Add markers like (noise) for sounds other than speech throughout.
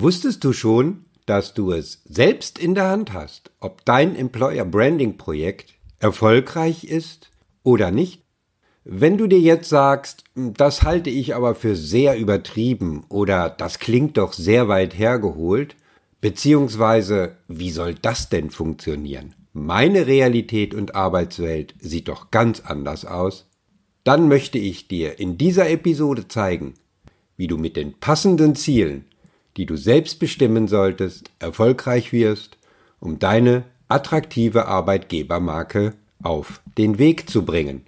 Wusstest du schon, dass du es selbst in der Hand hast, ob dein Employer Branding Projekt erfolgreich ist oder nicht? Wenn du dir jetzt sagst, das halte ich aber für sehr übertrieben oder das klingt doch sehr weit hergeholt, beziehungsweise wie soll das denn funktionieren? Meine Realität und Arbeitswelt sieht doch ganz anders aus. Dann möchte ich dir in dieser Episode zeigen, wie du mit den passenden Zielen, die du selbst bestimmen solltest, erfolgreich wirst, um deine attraktive Arbeitgebermarke auf den Weg zu bringen.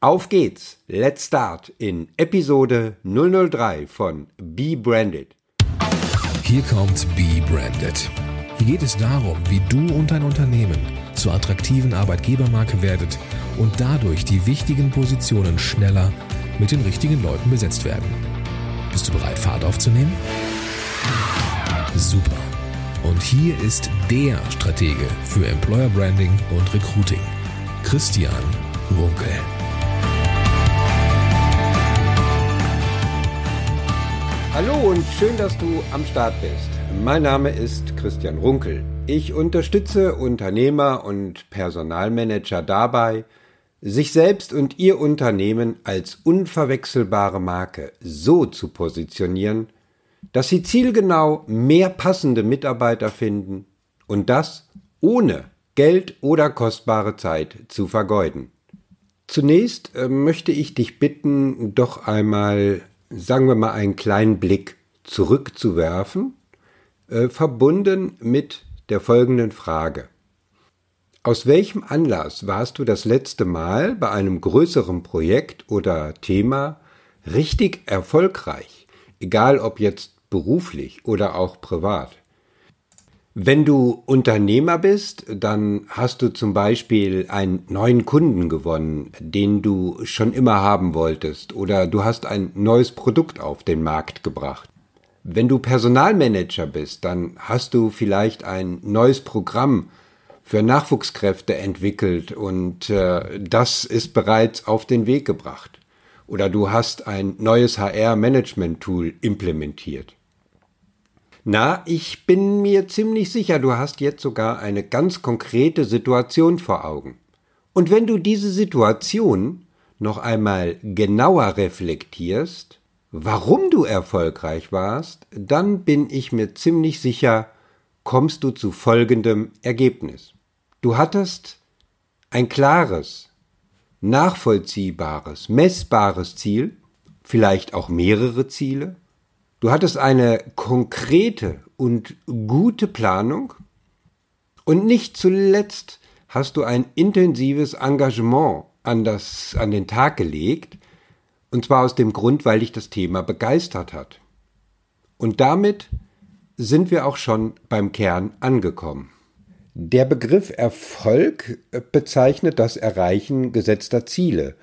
Auf geht's! Let's start in Episode 003 von Be Branded. Hier kommt Be Branded. Hier geht es darum, wie du und dein Unternehmen zur attraktiven Arbeitgebermarke werdet und dadurch die wichtigen Positionen schneller mit den richtigen Leuten besetzt werden. Bist du bereit, Fahrt aufzunehmen? Super. Und hier ist der Stratege für Employer Branding und Recruiting, Christian Runkel. Hallo und schön, dass du am Start bist. Mein Name ist Christian Runkel. Ich unterstütze Unternehmer und Personalmanager dabei, sich selbst und ihr Unternehmen als unverwechselbare Marke so zu positionieren, dass sie zielgenau mehr passende Mitarbeiter finden und das ohne Geld oder kostbare Zeit zu vergeuden. Zunächst äh, möchte ich dich bitten, doch einmal sagen wir mal, einen kleinen Blick zurückzuwerfen, äh, verbunden mit der folgenden Frage. Aus welchem Anlass warst du das letzte Mal bei einem größeren Projekt oder Thema richtig erfolgreich, egal ob jetzt beruflich oder auch privat? Wenn du Unternehmer bist, dann hast du zum Beispiel einen neuen Kunden gewonnen, den du schon immer haben wolltest, oder du hast ein neues Produkt auf den Markt gebracht. Wenn du Personalmanager bist, dann hast du vielleicht ein neues Programm für Nachwuchskräfte entwickelt und äh, das ist bereits auf den Weg gebracht. Oder du hast ein neues HR-Management-Tool implementiert. Na, ich bin mir ziemlich sicher, du hast jetzt sogar eine ganz konkrete Situation vor Augen. Und wenn du diese Situation noch einmal genauer reflektierst, warum du erfolgreich warst, dann bin ich mir ziemlich sicher, kommst du zu folgendem Ergebnis. Du hattest ein klares, nachvollziehbares, messbares Ziel, vielleicht auch mehrere Ziele, Du hattest eine konkrete und gute Planung und nicht zuletzt hast du ein intensives Engagement an, das, an den Tag gelegt, und zwar aus dem Grund, weil dich das Thema begeistert hat. Und damit sind wir auch schon beim Kern angekommen. Der Begriff Erfolg bezeichnet das Erreichen gesetzter Ziele,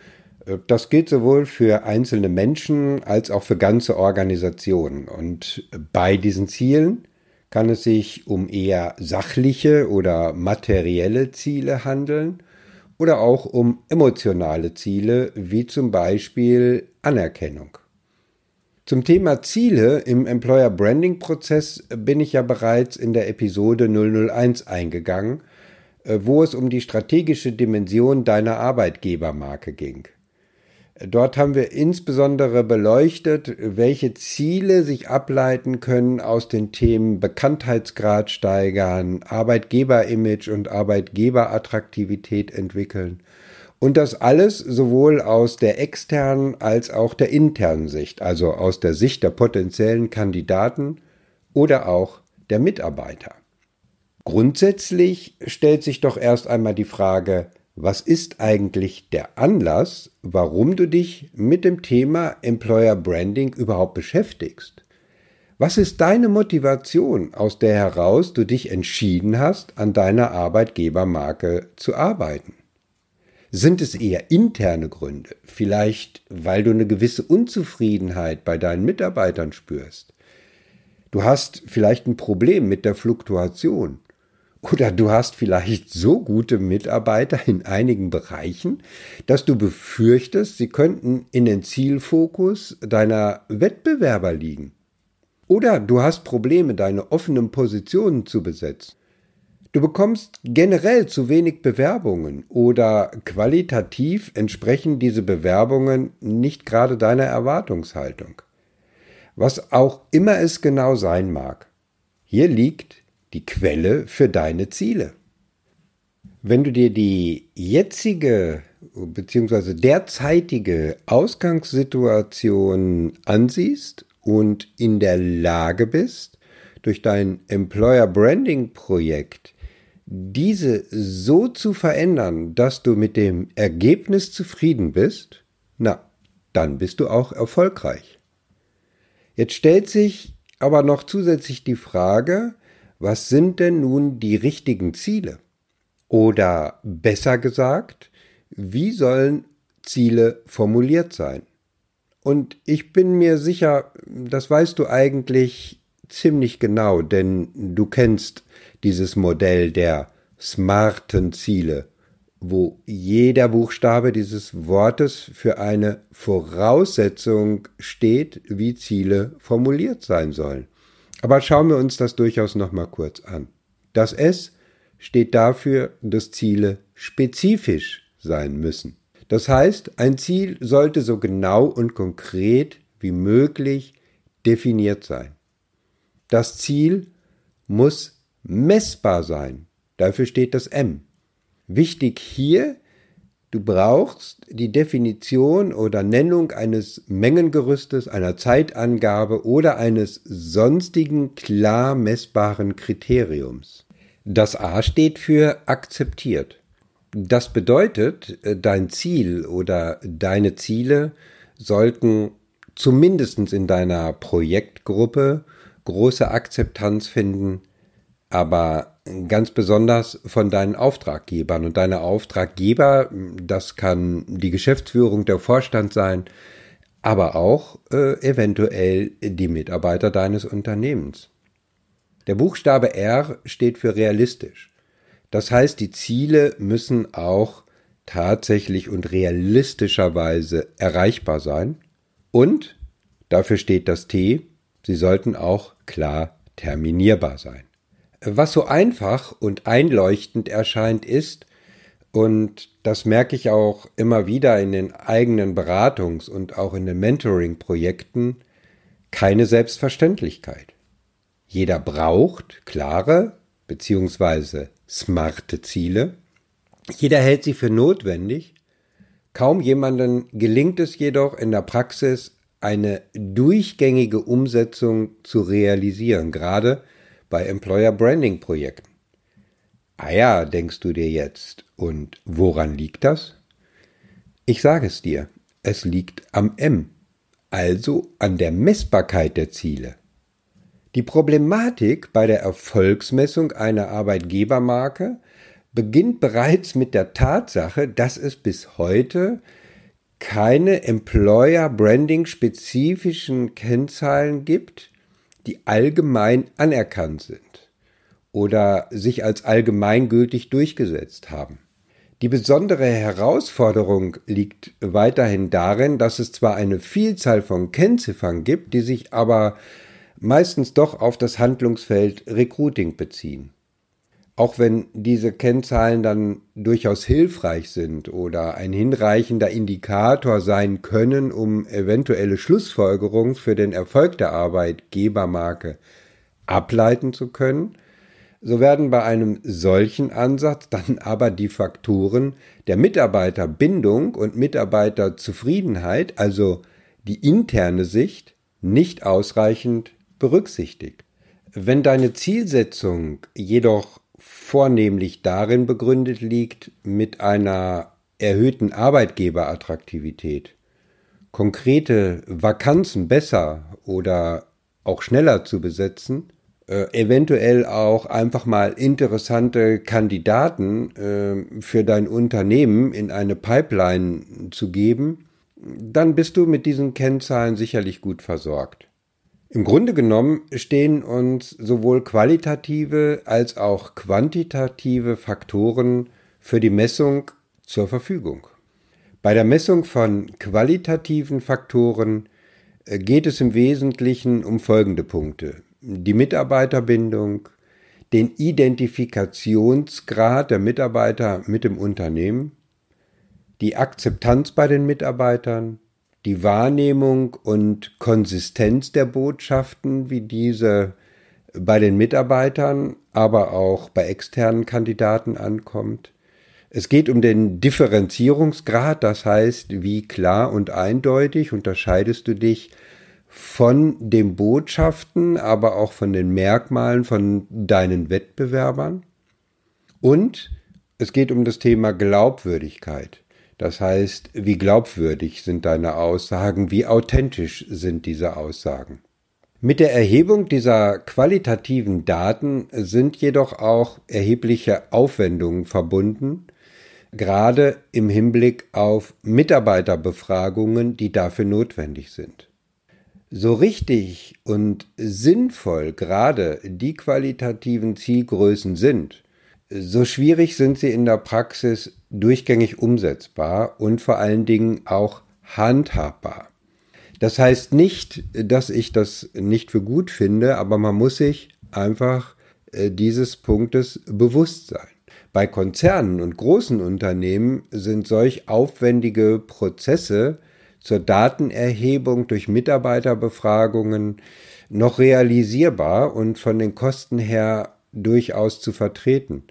das gilt sowohl für einzelne Menschen als auch für ganze Organisationen. Und bei diesen Zielen kann es sich um eher sachliche oder materielle Ziele handeln oder auch um emotionale Ziele, wie zum Beispiel Anerkennung. Zum Thema Ziele im Employer Branding Prozess bin ich ja bereits in der Episode 001 eingegangen, äh, wo es um die strategische Dimension deiner Arbeitgebermarke ging. Dort haben wir insbesondere beleuchtet, welche Ziele sich ableiten können aus den Themen Bekanntheitsgrad steigern, Arbeitgeberimage und Arbeitgeberattraktivität entwickeln. Und das alles sowohl aus der externen als auch der internen Sicht, also aus der Sicht der potenziellen Kandidaten oder auch der Mitarbeiter. Grundsätzlich stellt sich doch erst einmal die Frage, was ist eigentlich der Anlass, warum du dich mit dem Thema Employer Branding überhaupt beschäftigst? Was ist deine Motivation, aus der heraus du dich entschieden hast, an deiner Arbeitgebermarke zu arbeiten? Sind es eher interne Gründe, vielleicht weil du eine gewisse Unzufriedenheit bei deinen Mitarbeitern spürst? Du hast vielleicht ein Problem mit der Fluktuation oder du hast vielleicht so gute Mitarbeiter in einigen Bereichen, dass du befürchtest, sie könnten in den Zielfokus deiner Wettbewerber liegen. Oder du hast Probleme, deine offenen Positionen zu besetzen. Du bekommst generell zu wenig Bewerbungen oder qualitativ entsprechen diese Bewerbungen nicht gerade deiner Erwartungshaltung. Was auch immer es genau sein mag. Hier liegt die Quelle für deine Ziele. Wenn du dir die jetzige bzw. derzeitige Ausgangssituation ansiehst und in der Lage bist, durch dein Employer Branding Projekt diese so zu verändern, dass du mit dem Ergebnis zufrieden bist, na, dann bist du auch erfolgreich. Jetzt stellt sich aber noch zusätzlich die Frage, was sind denn nun die richtigen Ziele? Oder besser gesagt, wie sollen Ziele formuliert sein? Und ich bin mir sicher, das weißt du eigentlich ziemlich genau, denn du kennst dieses Modell der smarten Ziele, wo jeder Buchstabe dieses Wortes für eine Voraussetzung steht, wie Ziele formuliert sein sollen. Aber schauen wir uns das durchaus noch mal kurz an. Das S steht dafür, dass Ziele spezifisch sein müssen. Das heißt, ein Ziel sollte so genau und konkret wie möglich definiert sein. Das Ziel muss messbar sein. Dafür steht das M. Wichtig hier, du brauchst die Definition oder Nennung eines Mengengerüstes, einer Zeitangabe oder eines sonstigen klar messbaren Kriteriums. Das A steht für akzeptiert. Das bedeutet, dein Ziel oder deine Ziele sollten zumindest in deiner Projektgruppe große Akzeptanz finden, aber ganz besonders von deinen Auftraggebern. Und deine Auftraggeber, das kann die Geschäftsführung, der Vorstand sein, aber auch äh, eventuell die Mitarbeiter deines Unternehmens. Der Buchstabe R steht für realistisch. Das heißt, die Ziele müssen auch tatsächlich und realistischerweise erreichbar sein. Und, dafür steht das T, sie sollten auch klar terminierbar sein. Was so einfach und einleuchtend erscheint ist, und das merke ich auch immer wieder in den eigenen Beratungs- und auch in den Mentoring-Projekten, keine Selbstverständlichkeit. Jeder braucht klare bzw smarte Ziele. Jeder hält sie für notwendig. Kaum jemanden gelingt es jedoch in der Praxis, eine durchgängige Umsetzung zu realisieren, gerade bei Employer Branding Projekten. Ah ja, denkst du dir jetzt. Und woran liegt das? Ich sage es dir, es liegt am M, also an der Messbarkeit der Ziele. Die Problematik bei der Erfolgsmessung einer Arbeitgebermarke beginnt bereits mit der Tatsache, dass es bis heute keine Employer Branding spezifischen Kennzahlen gibt, die allgemein anerkannt sind oder sich als allgemeingültig durchgesetzt haben. Die besondere Herausforderung liegt weiterhin darin, dass es zwar eine Vielzahl von Kennziffern gibt, die sich aber meistens doch auf das Handlungsfeld Recruiting beziehen. Auch wenn diese Kennzahlen dann durchaus hilfreich sind oder ein hinreichender Indikator sein können, um eventuelle Schlussfolgerungen für den Erfolg der Arbeitgebermarke ableiten zu können, so werden bei einem solchen Ansatz dann (laughs) aber die Faktoren der Mitarbeiterbindung und Mitarbeiterzufriedenheit, also die interne Sicht, nicht ausreichend berücksichtigt. Wenn deine Zielsetzung jedoch vornehmlich darin begründet liegt, mit einer erhöhten Arbeitgeberattraktivität konkrete Vakanzen besser oder auch schneller zu besetzen, äh, eventuell auch einfach mal interessante Kandidaten äh, für dein Unternehmen in eine Pipeline zu geben, dann bist du mit diesen Kennzahlen sicherlich gut versorgt. Im Grunde genommen stehen uns sowohl qualitative als auch quantitative Faktoren für die Messung zur Verfügung. Bei der Messung von qualitativen Faktoren äh, geht es im Wesentlichen um folgende Punkte. Die Mitarbeiterbindung, den Identifikationsgrad der Mitarbeiter mit dem Unternehmen, die Akzeptanz bei den Mitarbeitern, die Wahrnehmung und Konsistenz der Botschaften, wie diese bei den Mitarbeitern, aber auch bei externen Kandidaten ankommt. Es geht um den Differenzierungsgrad, das heißt, wie klar und eindeutig unterscheidest du dich von den Botschaften, aber auch von den Merkmalen von deinen Wettbewerbern. Und es geht um das Thema Glaubwürdigkeit. Das heißt, wie glaubwürdig sind deine Aussagen, wie authentisch sind diese Aussagen. Mit der Erhebung dieser qualitativen Daten sind jedoch auch erhebliche Aufwendungen verbunden, gerade im Hinblick auf Mitarbeiterbefragungen, die dafür notwendig sind. So richtig und sinnvoll gerade die qualitativen Zielgrößen sind, so schwierig sind sie in der Praxis durchgängig umsetzbar und vor allen Dingen auch handhabbar. Das heißt nicht, dass ich das nicht für gut finde, aber man muss sich einfach äh, dieses Punktes bewusst sein. Bei Konzernen und großen Unternehmen sind solch aufwendige Prozesse zur Datenerhebung durch Mitarbeiterbefragungen noch realisierbar und von den Kosten her durchaus zu vertreten.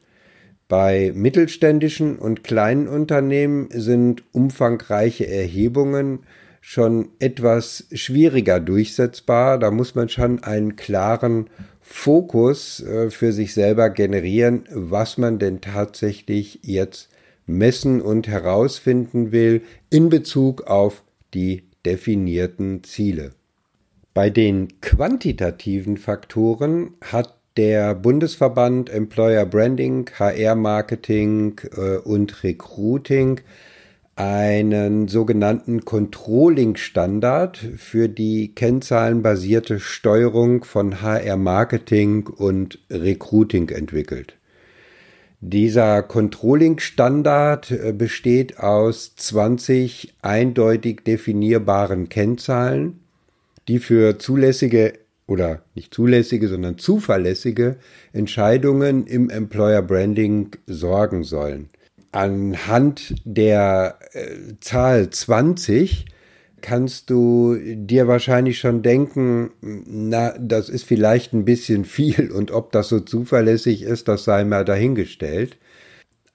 Bei mittelständischen und kleinen Unternehmen sind umfangreiche Erhebungen schon etwas schwieriger durchsetzbar. Da muss man schon einen klaren Fokus äh, für sich selber generieren, was man denn tatsächlich jetzt messen und herausfinden will in Bezug auf die definierten Ziele. Bei den quantitativen Faktoren hat der Bundesverband Employer Branding, HR Marketing äh, und Recruiting einen sogenannten Controlling-Standard für die kennzahlenbasierte Steuerung von HR-Marketing und Recruiting entwickelt. Dieser Controlling-Standard äh, besteht aus 20 eindeutig definierbaren Kennzahlen, die für zulässige oder nicht zulässige, sondern zuverlässige Entscheidungen im Employer Branding sorgen sollen anhand der äh, Zahl 20 kannst du dir wahrscheinlich schon denken, na, das ist vielleicht ein bisschen viel und ob das so zuverlässig ist, das sei mal dahingestellt.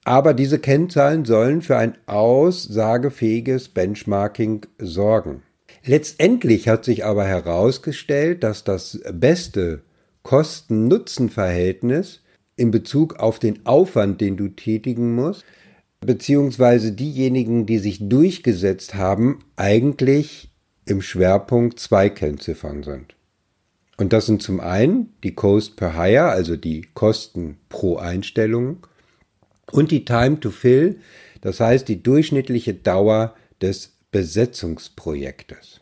Aber diese Kennzahlen sollen für ein aussagefähiges Benchmarking sorgen. Letztendlich hat sich aber herausgestellt, dass das beste Kosten-Nutzen-Verhältnis in Bezug auf den Aufwand, den du tätigen musst, beziehungsweise diejenigen, die sich durchgesetzt haben, eigentlich im Schwerpunkt zwei Kennziffern sind. Und das sind zum einen die Cost per Hire, also die Kosten pro Einstellung, und die Time to Fill, das heißt die durchschnittliche Dauer des Besetzungsprojektes.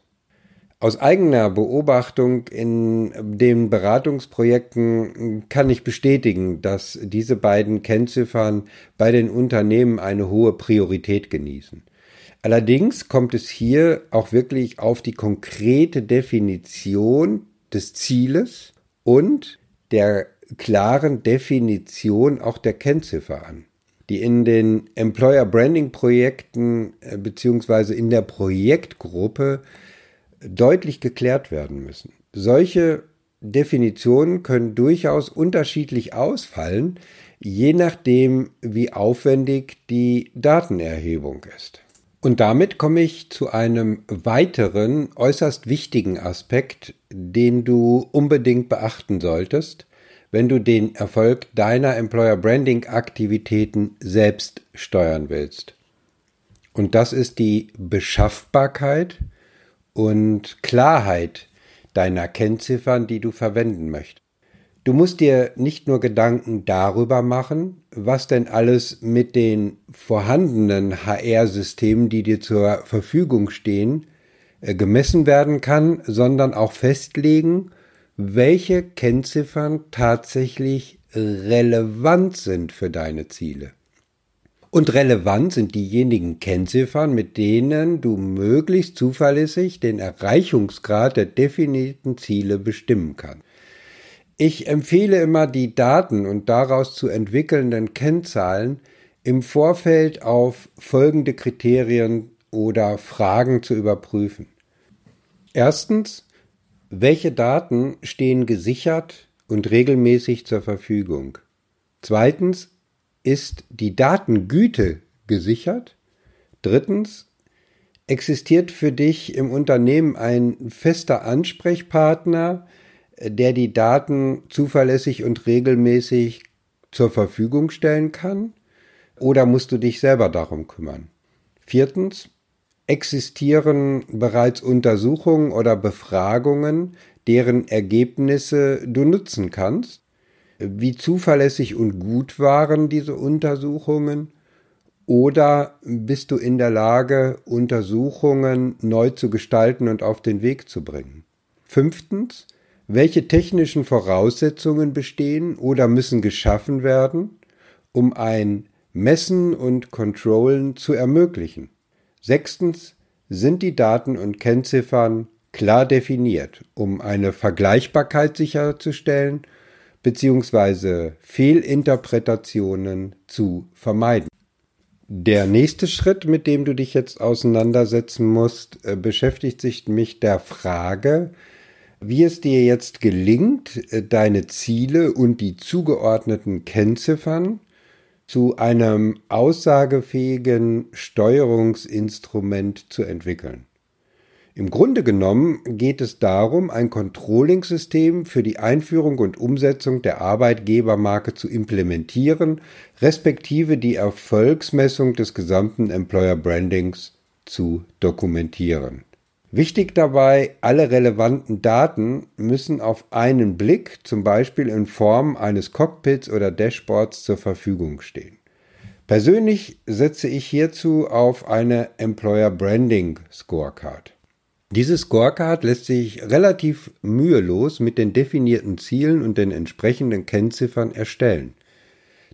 Aus eigener Beobachtung in den Beratungsprojekten kann ich bestätigen, dass diese beiden Kennziffern bei den Unternehmen eine hohe Priorität genießen. Allerdings kommt es hier auch wirklich auf die konkrete Definition des Zieles und der klaren Definition auch der Kennziffer an die in den Employer Branding Projekten äh, beziehungsweise in der Projektgruppe deutlich geklärt werden müssen. Solche Definitionen können durchaus unterschiedlich ausfallen, je nachdem, wie aufwendig die Datenerhebung ist. Und damit komme ich zu einem weiteren äußerst wichtigen Aspekt, den du unbedingt beachten solltest, wenn du den Erfolg deiner Employer Branding Aktivitäten selbst steuern willst. Und das ist die Beschaffbarkeit und Klarheit deiner Kennziffern, die du verwenden möchtest. Du musst dir nicht nur Gedanken darüber machen, was denn alles mit den vorhandenen HR-Systemen, die dir zur Verfügung stehen, äh, gemessen werden kann, sondern auch festlegen, welche Kennziffern tatsächlich relevant sind für deine Ziele. Und relevant sind diejenigen Kennziffern, mit denen du möglichst zuverlässig den Erreichungsgrad der definierten Ziele bestimmen kannst. Ich empfehle immer, die Daten und daraus zu entwickelnden Kennzahlen im Vorfeld auf folgende Kriterien oder Fragen zu überprüfen. Erstens, welche Daten stehen gesichert und regelmäßig zur Verfügung? Zweitens, ist die Datengüte gesichert? Drittens, existiert für dich im Unternehmen ein fester Ansprechpartner, der die Daten zuverlässig und regelmäßig zur Verfügung stellen kann? Oder musst du dich selber darum kümmern? Viertens, existieren bereits Untersuchungen oder Befragungen, deren Ergebnisse du nutzen kannst? Wie zuverlässig und gut waren diese Untersuchungen? Oder bist du in der Lage, Untersuchungen neu zu gestalten und auf den Weg zu bringen? Fünftens, welche technischen Voraussetzungen bestehen oder müssen geschaffen werden, um ein Messen und Controllen zu ermöglichen? Sechstens, sind die Daten und Kennziffern klar definiert, um eine Vergleichbarkeit sicherzustellen bzw. Fehlinterpretationen zu vermeiden. Der nächste Schritt, mit dem du dich jetzt auseinandersetzen musst, äh, beschäftigt sich mit der Frage, wie es dir jetzt gelingt, äh, deine Ziele und die zugeordneten Kennziffern zu einem aussagefähigen Steuerungsinstrument zu entwickeln. Im Grunde genommen geht es darum, ein Controlling-System für die Einführung und Umsetzung der Arbeitgebermarke zu implementieren, respektive die Erfolgsmessung des gesamten Employer Brandings zu dokumentieren. Wichtig dabei, alle relevanten Daten müssen auf einen Blick, zum Beispiel in Form eines Cockpits oder Dashboards, zur Verfügung stehen. Persönlich setze ich hierzu auf eine Employer Branding Scorecard. Diese Scorecard lässt sich relativ mühelos mit den definierten Zielen und den entsprechenden Kennziffern erstellen.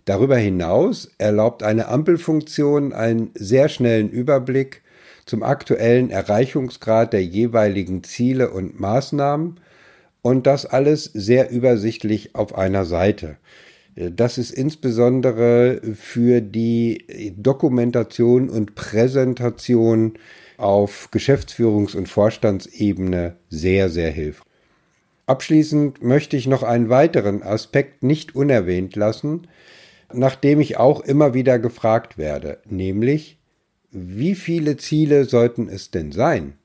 Darüber hinaus erlaubt eine Ampelfunktion einen sehr schnellen Überblick zum aktuellen Erreichungsgrad der jeweiligen Ziele und Maßnahmen und das alles sehr übersichtlich auf einer Seite. Das ist insbesondere für die Dokumentation und Präsentation auf Geschäftsführungs- und Vorstandsebene sehr, sehr hilfreich. Abschließend möchte ich noch einen weiteren Aspekt nicht unerwähnt lassen, nach dem ich auch immer wieder gefragt werde, nämlich wie viele Ziele sollten es denn sein?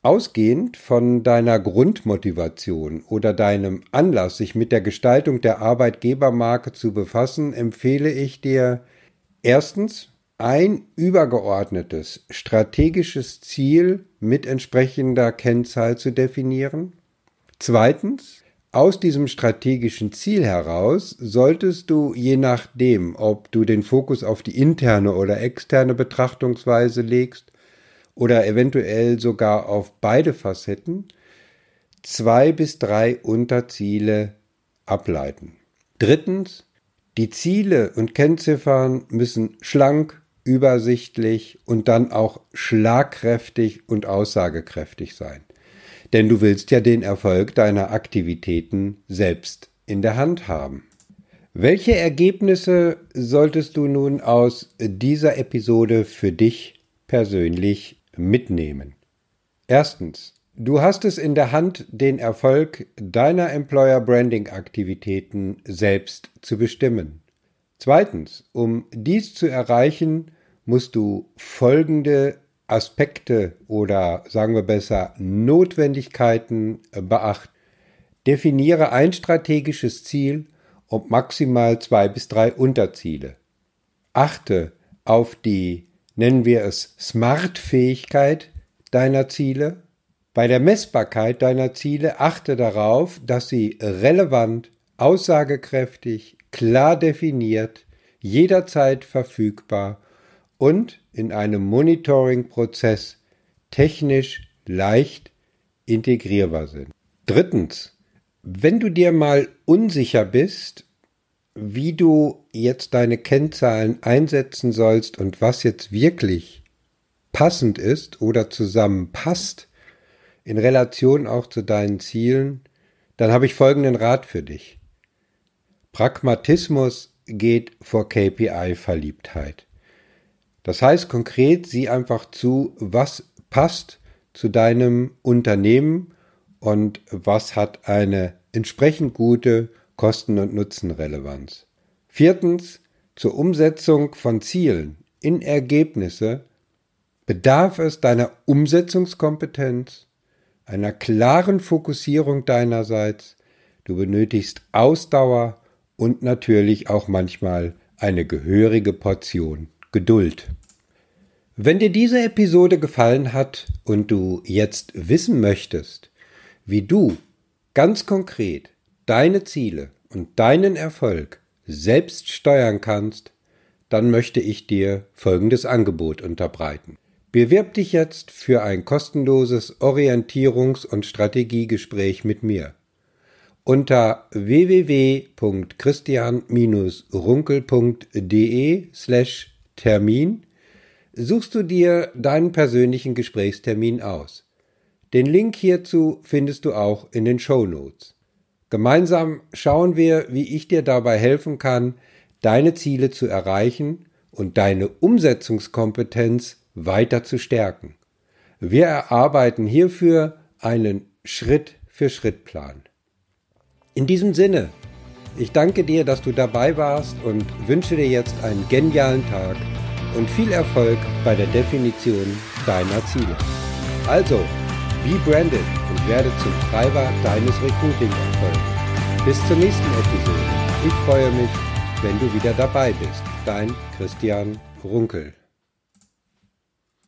Ausgehend von deiner Grundmotivation oder deinem Anlass, sich mit der Gestaltung der Arbeitgebermarke zu befassen, empfehle ich dir erstens ein übergeordnetes strategisches Ziel mit entsprechender Kennzahl zu definieren. Zweitens aus diesem strategischen Ziel heraus solltest du, je nachdem, ob du den Fokus auf die interne oder externe Betrachtungsweise legst oder eventuell sogar auf beide Facetten, zwei bis drei Unterziele ableiten. Drittens, die Ziele und Kennziffern müssen schlank, übersichtlich und dann auch schlagkräftig und aussagekräftig sein denn du willst ja den Erfolg deiner Aktivitäten selbst in der Hand haben. Welche Ergebnisse solltest du nun aus dieser Episode für dich persönlich mitnehmen? Erstens, du hast es in der Hand, den Erfolg deiner Employer Branding Aktivitäten selbst zu bestimmen. Zweitens, um dies zu erreichen, musst du folgende Aspekte oder sagen wir besser Notwendigkeiten äh, beachten. Definiere ein strategisches Ziel und maximal zwei bis drei Unterziele. Achte auf die, nennen wir es, Smart-Fähigkeit deiner Ziele. Bei der Messbarkeit deiner Ziele achte darauf, dass sie relevant, aussagekräftig, klar definiert, jederzeit verfügbar und in einem Monitoring-Prozess technisch leicht integrierbar sind. Drittens, wenn du dir mal unsicher bist, wie du jetzt deine Kennzahlen einsetzen sollst und was jetzt wirklich passend ist oder zusammenpasst, in Relation auch zu deinen Zielen, dann habe ich folgenden Rat für dich. Pragmatismus geht vor KPI-Verliebtheit. Das heißt konkret, sieh einfach zu, was passt zu deinem Unternehmen und was hat eine entsprechend gute Kosten- und Nutzenrelevanz. Viertens, zur Umsetzung von Zielen in Ergebnisse. Bedarf es deiner Umsetzungskompetenz, einer klaren Fokussierung deinerseits, du benötigst Ausdauer und natürlich auch manchmal eine gehörige Portion Geduld. Wenn dir diese Episode gefallen hat und du jetzt wissen möchtest, wie du ganz konkret deine Ziele und deinen Erfolg selbst steuern kannst, dann möchte ich dir folgendes Angebot unterbreiten. Bewirb dich jetzt für ein kostenloses Orientierungs- und Strategiegespräch mit mir. Unter www.christian-runkel.de slash Termin suchst du dir deinen persönlichen Gesprächstermin aus. Den Link hierzu findest du auch in den Show Notes. Gemeinsam schauen wir, wie ich dir dabei helfen kann, deine Ziele zu erreichen und deine Umsetzungskompetenz weiter zu stärken. Wir erarbeiten hierfür einen Schritt-für-Schritt-Plan. In diesem Sinne, ich danke dir, dass du dabei warst und wünsche dir jetzt einen genialen Tag und viel Erfolg bei der Definition deiner Ziele. Also, be branded und werde zum Treiber deines Recruiting-Erfolgs. Bis zur nächsten Episode. Ich freue mich, wenn du wieder dabei bist. Dein Christian Runkel.